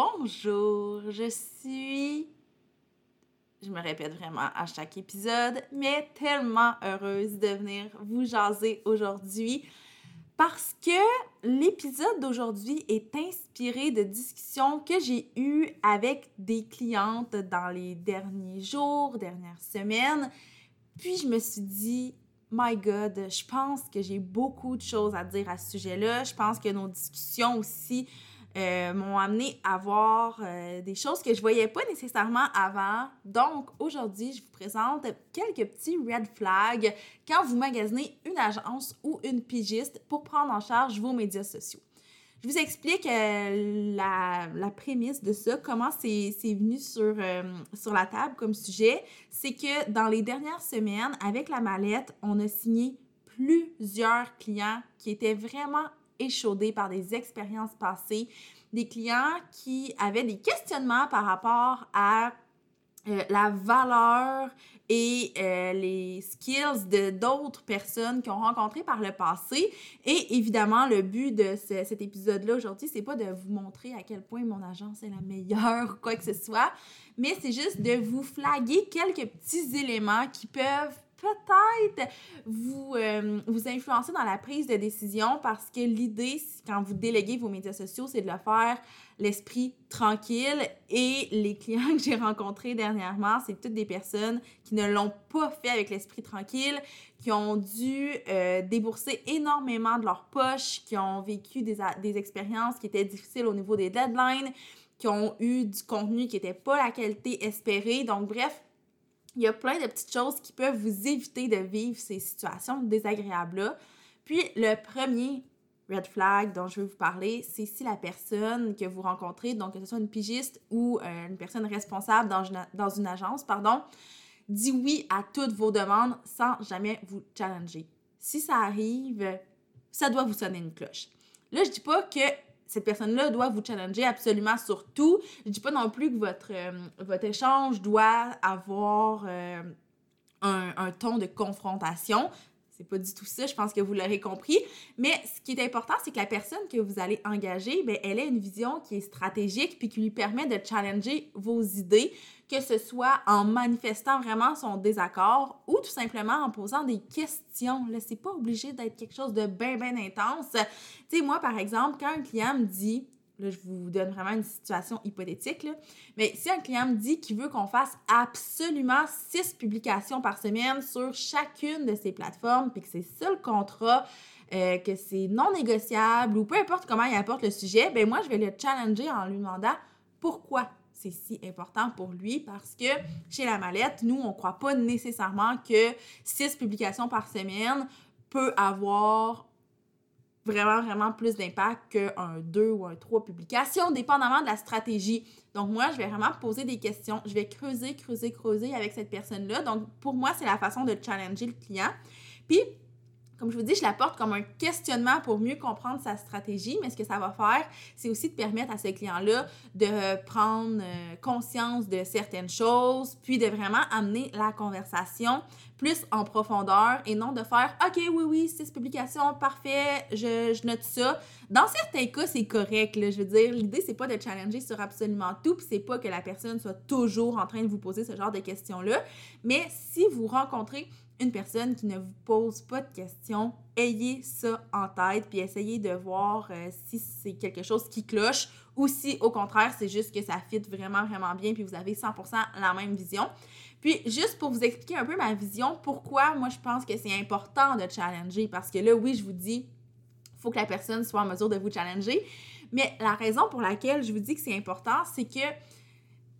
Bonjour, je suis... Je me répète vraiment à chaque épisode, mais tellement heureuse de venir vous jaser aujourd'hui parce que l'épisode d'aujourd'hui est inspiré de discussions que j'ai eues avec des clientes dans les derniers jours, dernières semaines. Puis je me suis dit, My God, je pense que j'ai beaucoup de choses à dire à ce sujet-là. Je pense que nos discussions aussi euh, m'ont amené à voir euh, des choses que je voyais pas nécessairement avant. Donc, aujourd'hui, je vous présente quelques petits red flags quand vous magasinez une agence ou une pigiste pour prendre en charge vos médias sociaux. Je vous explique euh, la, la, prémisse de ça, comment c'est venu sur, sur la table comme sujet. C'est que dans les dernières semaines, avec la mallette, on a signé plusieurs clients qui étaient vraiment échaudés par des expériences passées, des clients qui avaient des questionnements par rapport à euh, la valeur et euh, les skills de d'autres personnes qu'ils ont rencontrées par le passé. Et évidemment, le but de cet épisode-là aujourd'hui, c'est pas de vous montrer à quel point mon agence est la meilleure ou quoi que ce soit, mais c'est juste de vous flaguer quelques petits éléments qui peuvent peut-être vous, euh, vous influencer dans la prise de décision parce que l'idée, quand vous déléguez vos médias sociaux, c'est de le faire l'esprit tranquille. Et les clients que j'ai rencontrés dernièrement, c'est toutes des personnes qui ne l'ont pas fait avec l'esprit tranquille, qui ont dû euh, débourser énormément de leur poche, qui ont vécu des, des expériences qui étaient difficiles au niveau des deadlines, qui ont eu du contenu qui n'était pas la qualité espérée. Donc, bref, il y a plein de petites choses qui peuvent vous éviter de vivre ces situations désagréables-là. Puis le premier red flag dont je veux vous parler, c'est si la personne que vous rencontrez, donc que ce soit une pigiste ou euh, une personne responsable dans une, dans une agence, pardon, dit oui à toutes vos demandes sans jamais vous challenger. Si ça arrive, ça doit vous sonner une cloche. Là, je dis pas que cette personne-là doit vous challenger absolument sur tout. Je dis pas non plus que votre, euh, échange doit avoir euh, un, un, ton de confrontation. C'est pas du tout ça, je pense que vous l'aurez compris. Mais ce qui est important, c'est que la personne que vous allez engager, bien, elle ait une vision qui est stratégique puis qui lui permet de challenger vos idées, que ce soit en manifestant vraiment son désaccord ou tout simplement en posant des questions. Là, c'est pas obligé d'être quelque chose de bien, bien intense. Tu sais, moi, par exemple, quand un client me dit Là, je vous donne vraiment une situation hypothétique. Là. Mais si un client me dit qu'il veut qu'on fasse absolument six publications par semaine sur chacune de ces plateformes, puis que c'est ça le contrat, euh, que c'est non négociable ou peu importe comment il apporte le sujet, ben moi, je vais le challenger en lui demandant pourquoi c'est si important pour lui parce que chez la mallette, nous, on ne croit pas nécessairement que six publications par semaine peut avoir vraiment, vraiment plus d'impact qu'un 2 ou un 3 publications, dépendamment de la stratégie. Donc, moi, je vais vraiment poser des questions. Je vais creuser, creuser, creuser avec cette personne-là. Donc, pour moi, c'est la façon de challenger le client. Puis, comme je vous dis, je l'apporte comme un questionnement pour mieux comprendre sa stratégie, mais ce que ça va faire, c'est aussi de permettre à ce client-là de prendre euh, conscience de certaines choses, puis de vraiment amener la conversation plus en profondeur et non de faire OK, oui, oui, six publications, parfait, je, note ça. Dans certains cas, c'est correct. Je veux dire, l'idée, c'est pas de challenger sur absolument tout, puis c'est pas que la personne soit toujours en train de vous poser ce genre de questions-là. Mais si vous rencontrez une personne qui ne vous pose pas de questions, ayez ça en tête, puis essayez de voir euh, si c'est quelque chose qui cloche ou si au contraire c'est juste que ça fit vraiment vraiment bien puis vous avez 100% la même vision. Puis juste pour vous expliquer un peu ma vision, pourquoi moi je pense que c'est important de challenger parce que là oui, je vous dis faut que la personne soit en mesure de vous challenger, mais la raison pour laquelle je vous dis que c'est important, c'est que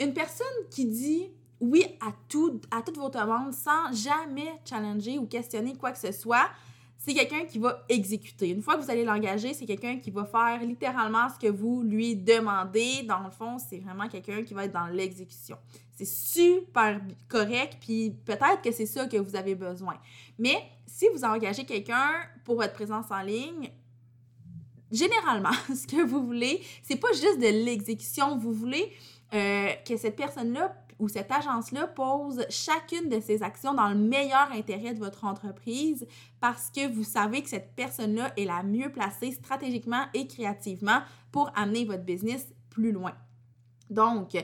une personne qui dit oui à, tout, à toutes vos demandes sans jamais challenger ou questionner quoi que ce soit, c'est quelqu'un qui va exécuter. Une fois que vous allez l'engager, c'est quelqu'un qui va faire littéralement ce que vous lui demandez. Dans le fond, c'est vraiment quelqu'un qui va être dans l'exécution. C'est super correct, puis peut-être que c'est ça que vous avez besoin. Mais si vous engagez quelqu'un pour votre présence en ligne, généralement, ce que vous voulez, c'est pas juste de l'exécution. Vous voulez euh, que cette personne-là ou cette agence-là pose chacune de ses actions dans le meilleur intérêt de votre entreprise parce que vous savez que cette personne-là est la mieux placée stratégiquement et créativement pour amener votre business plus loin. Donc,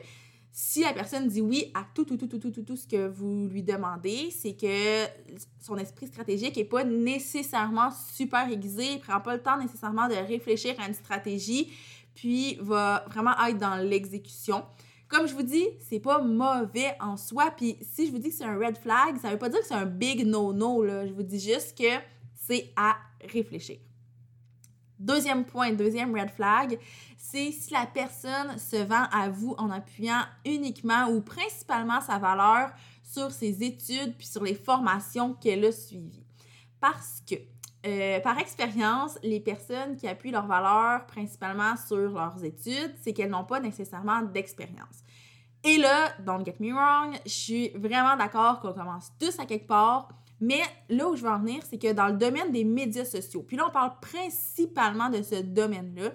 si la personne dit oui à tout, tout, tout, tout, tout, tout, tout ce que vous lui demandez, c'est que son esprit stratégique n'est pas nécessairement super aiguisé, il prend pas le temps nécessairement de réfléchir à une stratégie, puis va vraiment être dans l'exécution. Comme je vous dis, c'est pas mauvais en soi. Puis si je vous dis que c'est un red flag, ça veut pas dire que c'est un big no-no. Je vous dis juste que c'est à réfléchir. Deuxième point, deuxième red flag, c'est si la personne se vend à vous en appuyant uniquement ou principalement sa valeur sur ses études puis sur les formations qu'elle a suivies. Parce que euh, par expérience, les personnes qui appuient leur valeur principalement sur leurs études, c'est qu'elles n'ont pas nécessairement d'expérience. Et là, don't get me wrong, je suis vraiment d'accord qu'on commence tous à quelque part, mais là où je veux en venir, c'est que dans le domaine des médias sociaux, puis là on parle principalement de ce domaine-là,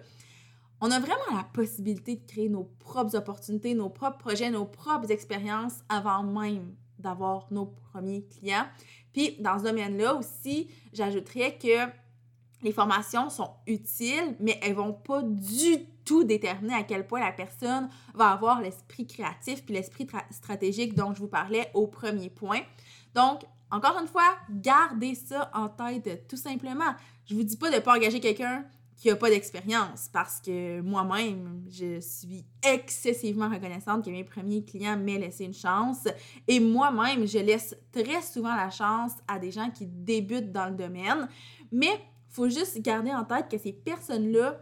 on a vraiment la possibilité de créer nos propres opportunités, nos propres projets, nos propres expériences avant même d'avoir nos premiers clients. Puis dans ce domaine-là aussi, j'ajouterais que les formations sont utiles, mais elles vont pas du tout déterminer à quel point la personne va avoir l'esprit créatif puis l'esprit stratégique dont je vous parlais au premier point. Donc, encore une fois, gardez ça en tête tout simplement. Je vous dis pas de pas engager quelqu'un qui n'a pas d'expérience parce que moi-même, je suis excessivement reconnaissante que mes premiers clients m'aient laissé une chance. Et moi-même, je laisse très souvent la chance à des gens qui débutent dans le domaine. Mais il faut juste garder en tête que ces personnes-là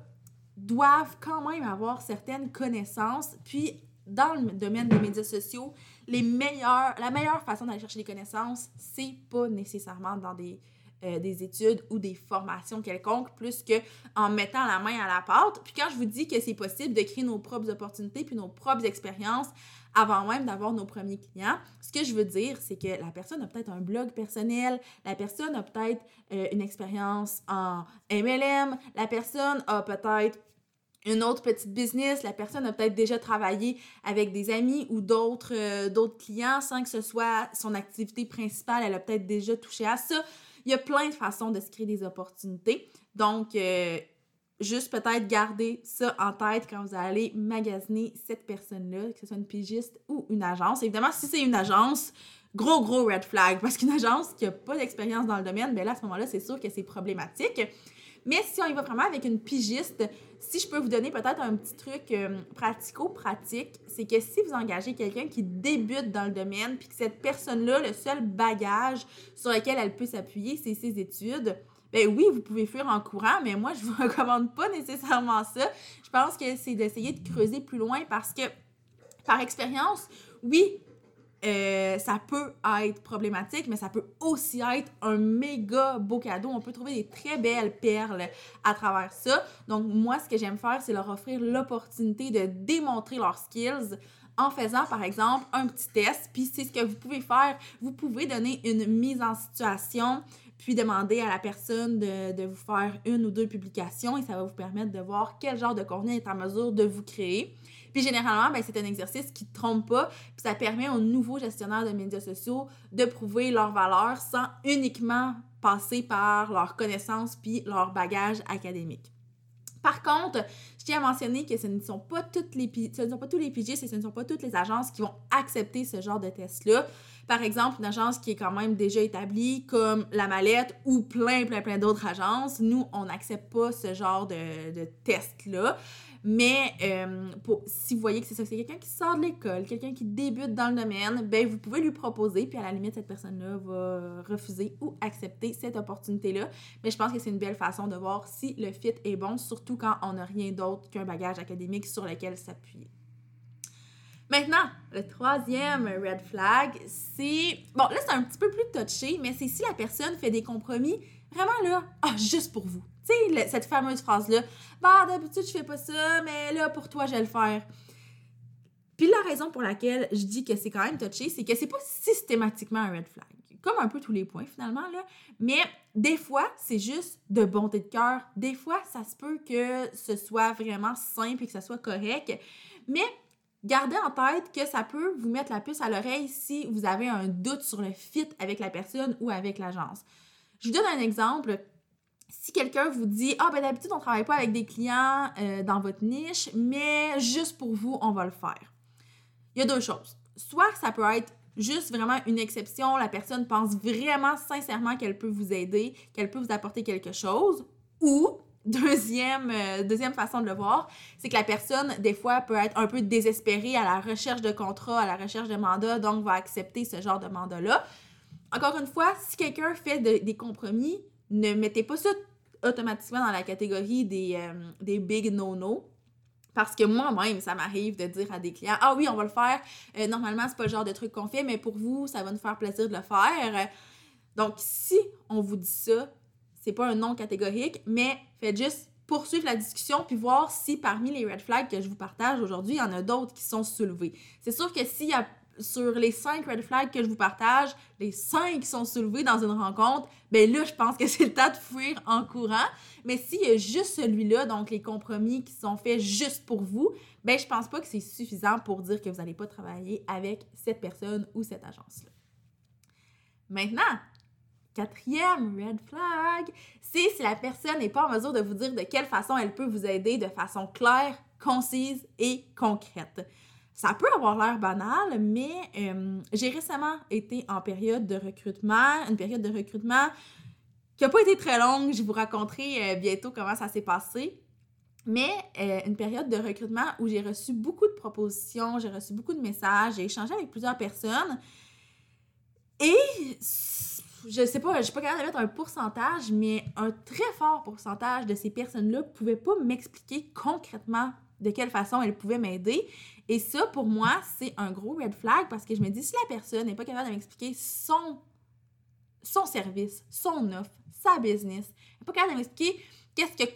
doivent quand même avoir certaines connaissances. Puis, dans le domaine des médias sociaux, la meilleure façon d'aller chercher des connaissances, c'est pas nécessairement dans des euh, des études ou des formations quelconques, plus que en mettant la main à la pâte. Puis quand je vous dis que c'est possible de créer nos propres opportunités puis nos propres expériences avant même d'avoir nos premiers clients, ce que je veux dire, c'est que la personne a peut-être un blog personnel, la personne a peut-être euh, une expérience en MLM, la personne a peut-être une autre petite business, la personne a peut-être déjà travaillé avec des amis ou d'autres euh, d'autres clients sans que ce soit son activité principale, elle a peut-être déjà touché à ça. Il y a plein de façons de se créer des opportunités. Donc, euh, juste peut-être garder ça en tête quand vous allez magasiner cette personne-là, que ce soit une pigiste ou une agence. Évidemment, si c'est une agence, gros, gros red flag, parce qu'une agence qui n'a pas d'expérience dans le domaine, bien là, à ce moment-là, c'est sûr que c'est problématique. Mais si on y va vraiment avec une pigiste, si je peux vous donner peut-être un petit truc euh, pratico-pratique, c'est que si vous engagez quelqu'un qui débute dans le domaine, puis que cette personne-là, le seul bagage sur lequel elle peut s'appuyer, c'est ses études, ben oui, vous pouvez fuir en courant, mais moi, je vous recommande pas nécessairement ça. Je pense que c'est d'essayer de creuser plus loin parce que, par expérience, oui, euh, ça peut être problématique, mais ça peut aussi être un méga beau cadeau. On peut trouver des très belles perles à travers ça. Donc, moi, ce que j'aime faire, c'est leur offrir l'opportunité de démontrer leurs skills en faisant, par exemple, un petit test. Puis, c'est ce que vous pouvez faire. Vous pouvez donner une mise en situation puis demander à la personne de, de, vous faire une ou deux publications et ça va vous permettre de voir quel genre de contenu est en mesure de vous créer. Puis généralement, ben, c'est un exercice qui ne trompe pas, puis ça permet aux nouveaux gestionnaires de médias sociaux de prouver leur valeur sans uniquement passer par leurs connaissances puis leur bagage académique. Par contre, je tiens à mentionner que ce ne sont pas toutes les ce ne sont pas tous les pigistes et ce ne sont pas toutes les agences qui vont accepter ce genre de test-là. Par exemple, une agence qui est quand même déjà établie, comme La Mallette ou plein, plein, plein d'autres agences, nous, on n'accepte pas ce genre de, test-là. Mais euh, si vous voyez que c'est ça, c'est quelqu'un qui sort de l'école, quelqu'un qui débute dans le domaine, ben vous pouvez lui proposer, puis à la limite, cette personne-là va refuser ou accepter cette opportunité-là. Mais je pense que c'est une belle façon de voir si le fit est bon, surtout quand on n'a rien d'autre qu'un bagage académique sur lequel s'appuyer. Maintenant, le troisième red flag, c'est... Bon, là, c'est un petit peu plus touché, mais c'est si la personne fait des compromis Vraiment là, ah, juste pour vous. Tu sais, cette fameuse phrase-là, bah, d'habitude, je fais pas ça, mais là, pour toi, je vais le faire. Puis la raison pour laquelle je dis que c'est quand même touché, c'est que c'est pas systématiquement un red flag. Comme un peu tous les points finalement, là. Mais des fois, c'est juste de bonté de cœur. Des fois, ça se peut que ce soit vraiment simple et que ça soit correct. Mais gardez en tête que ça peut vous mettre la puce à l'oreille si vous avez un doute sur le fit avec la personne ou avec l'agence. Je vous donne un exemple. Si quelqu'un vous dit Ah, ben d'habitude, on ne travaille pas avec des clients euh, dans votre niche, mais juste pour vous, on va le faire. Il y a deux choses. Soit ça peut être juste vraiment une exception, la personne pense vraiment sincèrement qu'elle peut vous aider, qu'elle peut vous apporter quelque chose, ou Deuxième, euh, deuxième façon de le voir, c'est que la personne, des fois, peut être un peu désespérée à la recherche de contrat, à la recherche de mandat, donc va accepter ce genre de mandat-là. Encore une fois, si quelqu'un fait des compromis, ne mettez pas ça automatiquement dans la catégorie des, euh, des big no-no. Parce que moi-même, ça m'arrive de dire à des clients Ah oui, on va le faire. Euh, normalement, c'est pas le genre de truc qu'on fait, mais pour vous, ça va nous faire plaisir de le faire. Donc, si on vous dit ça, c'est pas un non catégorique, mais faites juste poursuivre la discussion puis voir si parmi les red flags que je vous partage aujourd'hui, il y en a d'autres qui sont soulevés. C'est sûr que s'il y a sur les cinq red flags que je vous partage, les cinq sont soulevés dans une rencontre, ben là, je pense que c'est le temps de fuir en courant. Mais s'il y a juste celui-là, donc les compromis qui sont faits juste pour vous, ben je pense pas que c'est suffisant pour dire que vous n'allez pas travailler avec cette personne ou cette agence-là. Maintenant, Quatrième red flag, c'est si la personne n'est pas en mesure de vous dire de quelle façon elle peut vous aider de façon claire, concise et concrète. Ça peut avoir l'air banal, mais euh, j'ai récemment été en période de recrutement, une période de recrutement qui n'a pas été très longue. Je vous raconterai euh, bientôt comment ça s'est passé. Mais euh, une période de recrutement où j'ai reçu beaucoup de propositions, j'ai reçu beaucoup de messages, j'ai échangé avec plusieurs personnes. Et je sais pas, je suis pas capable de mettre un pourcentage, mais un très fort pourcentage de ces personnes-là pouvaient pas m'expliquer concrètement de quelle façon elles pouvaient m'aider. Et ça, pour moi, c'est un gros red flag parce que je me dis, si la personne n'est pas capable de m'expliquer son, son service, son offre, sa business, elle n'est pas capable de m'expliquer qu'est-ce que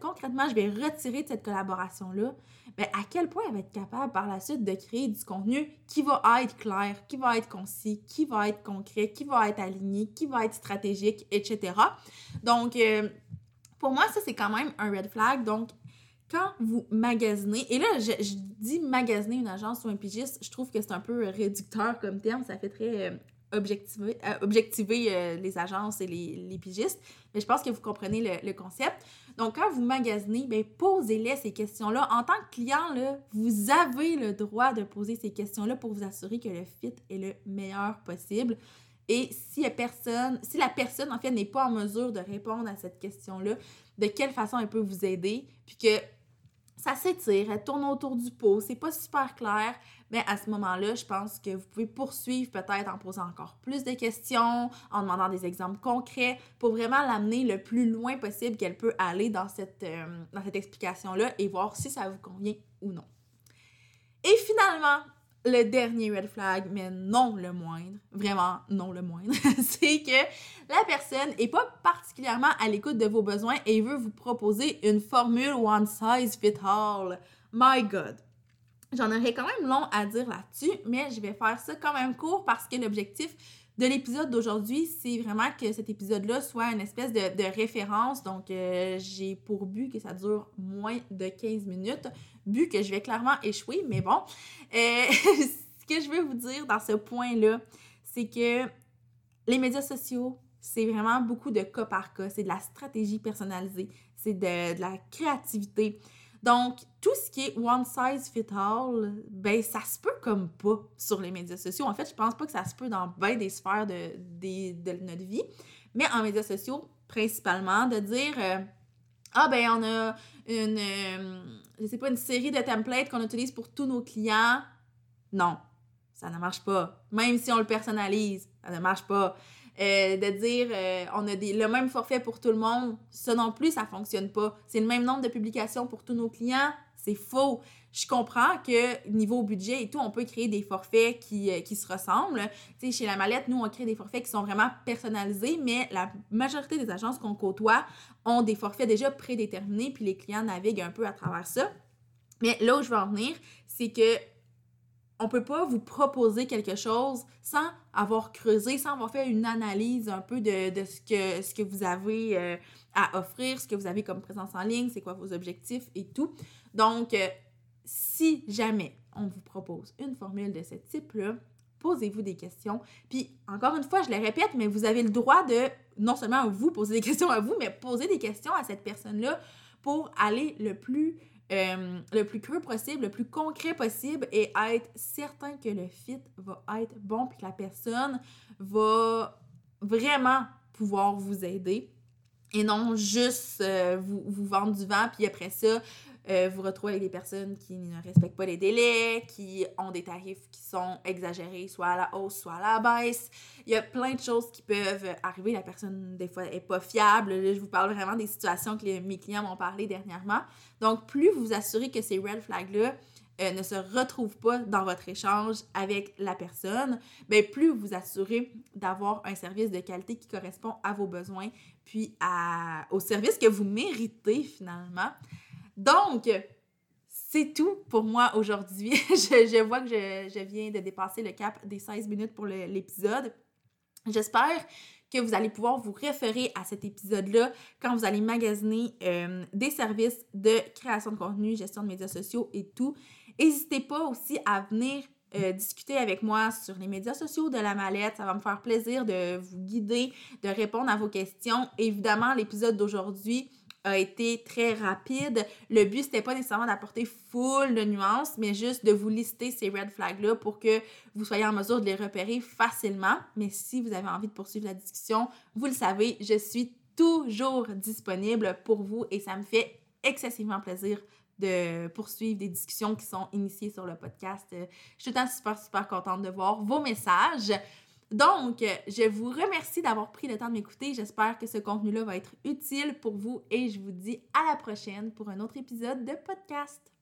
concrètement je vais retirer de cette collaboration-là, mais à quel point elle va être capable par la suite de créer du contenu qui va être clair, qui va être concis, qui va être concret, qui va être aligné, qui va être stratégique, etc. Donc, euh, pour moi, ça, c'est quand même un red flag. Donc, quand vous magasinez, et là, je, dis magasiner une agence ou un pigiste, je trouve que c'est un peu réducteur comme terme, ça fait très euh, objectiver, euh, objectiver les agences et les, pigistes, mais je pense que vous comprenez le, concept. Donc, quand vous magasinez, ben, posez-les ces questions-là. En tant que client, vous avez le droit de poser ces questions-là pour vous assurer que le fit est le meilleur possible. Et si la personne, si la personne, en fait, n'est pas en mesure de répondre à cette question-là, de quelle façon elle peut vous aider, puis que ça s'étire, elle tourne autour du pot, c'est pas super clair, mais à ce moment-là, je pense que vous pouvez poursuivre peut-être en posant encore plus de questions, en demandant des exemples concrets pour vraiment l'amener le plus loin possible qu'elle peut aller dans cette, euh, dans cette explication-là et voir si ça vous convient ou non. Et finalement, le dernier red flag, mais non le moindre, vraiment non le moindre, c'est que la personne n'est pas particulièrement à l'écoute de vos besoins et veut vous proposer une formule one size fit all. My God. J'en aurais quand même long à dire là-dessus, mais je vais faire ça quand même court parce que l'objectif de l'épisode d'aujourd'hui, c'est vraiment que cet épisode-là soit une espèce de, référence. Donc, euh, j'ai pour but que ça dure moins de 15 minutes, but que je vais clairement échouer, mais bon. Euh, ce que je veux vous dire dans ce point-là, c'est que les médias sociaux, c'est vraiment beaucoup de cas par cas. C'est de la stratégie personnalisée, c'est de, la créativité. Donc, tout ce qui est one size fit all, ben, ça se peut comme pas sur les médias sociaux. En fait, je pense pas que ça se peut dans bien des sphères de, de, notre vie. Mais en médias sociaux, principalement, de dire euh, Ah, ben, on a une, euh, je sais pas, une série de templates qu'on utilise pour tous nos clients. Non, ça ne marche pas. Même si on le personnalise, ça ne marche pas. euh, de dire euh, on a des, le même forfait pour tout le monde, ça non plus, ça fonctionne pas. C'est le même nombre de publications pour tous nos clients, c'est faux. Je comprends que niveau budget et tout, on peut créer des forfaits qui, euh, qui se ressemblent. Sais, chez La Mallette, nous, on crée des forfaits qui sont vraiment personnalisés, mais la majorité des agences qu'on côtoie ont des forfaits déjà prédéterminés, puis les clients naviguent un peu à travers ça. Mais là où je veux en venir, c'est que on peut pas vous proposer quelque chose sans avoir creusé, sans avoir fait une analyse un peu de, ce, que, ce que vous avez euh, à offrir, ce que vous avez comme présence en ligne, c'est quoi vos objectifs et tout. Donc, euh, si jamais on vous propose une formule de ce type-là, posez-vous des questions. Puis, encore une fois, je le répète, mais vous avez le droit de non seulement vous poser des questions à vous, mais poser des questions à cette personne-là pour aller le plus euh, le plus creux possible, le plus concret possible et être certain que le fit va être bon puis que la personne va vraiment pouvoir vous aider et non juste euh, vous, vous, vendre du vent puis après ça euh, vous retrouvez avec des personnes qui ne respectent pas les délais, qui ont des tarifs qui sont exagérés, soit à la hausse, soit à la baisse. Il y a plein de choses qui peuvent arriver. La personne, des fois, n'est pas fiable. je vous parle vraiment des situations que mes clients m'ont parlé dernièrement. Donc, plus vous vous assurez que ces red flags-là euh, ne se retrouvent pas dans votre échange avec la personne, bien, plus vous assurez d'avoir un service de qualité qui correspond à vos besoins, puis au service que vous méritez finalement. Donc, c'est tout pour moi aujourd'hui. je, vois que je, viens de dépasser le cap des 16 minutes pour l'épisode. J'espère que vous allez pouvoir vous référer à cet épisode-là quand vous allez magasiner euh, des services de création de contenu, gestion de médias sociaux et tout. N'hésitez pas aussi à venir euh, discuter avec moi sur les médias sociaux de la mallette. Ça va me faire plaisir de vous guider, de répondre à vos questions. Évidemment, l'épisode d'aujourd'hui, a été très rapide. Le but, c'était pas nécessairement d'apporter full de nuances, mais juste de vous lister ces red flags-là pour que vous soyez en mesure de les repérer facilement. Mais si vous avez envie de poursuivre la discussion, vous le savez, je suis toujours disponible pour vous et ça me fait excessivement plaisir de poursuivre des discussions qui sont initiées sur le podcast. Je suis super, super contente de voir vos messages. Donc, je vous remercie d'avoir pris le temps de m'écouter. J'espère que ce contenu-là va être utile pour vous et je vous dis à la prochaine pour un autre épisode de podcast.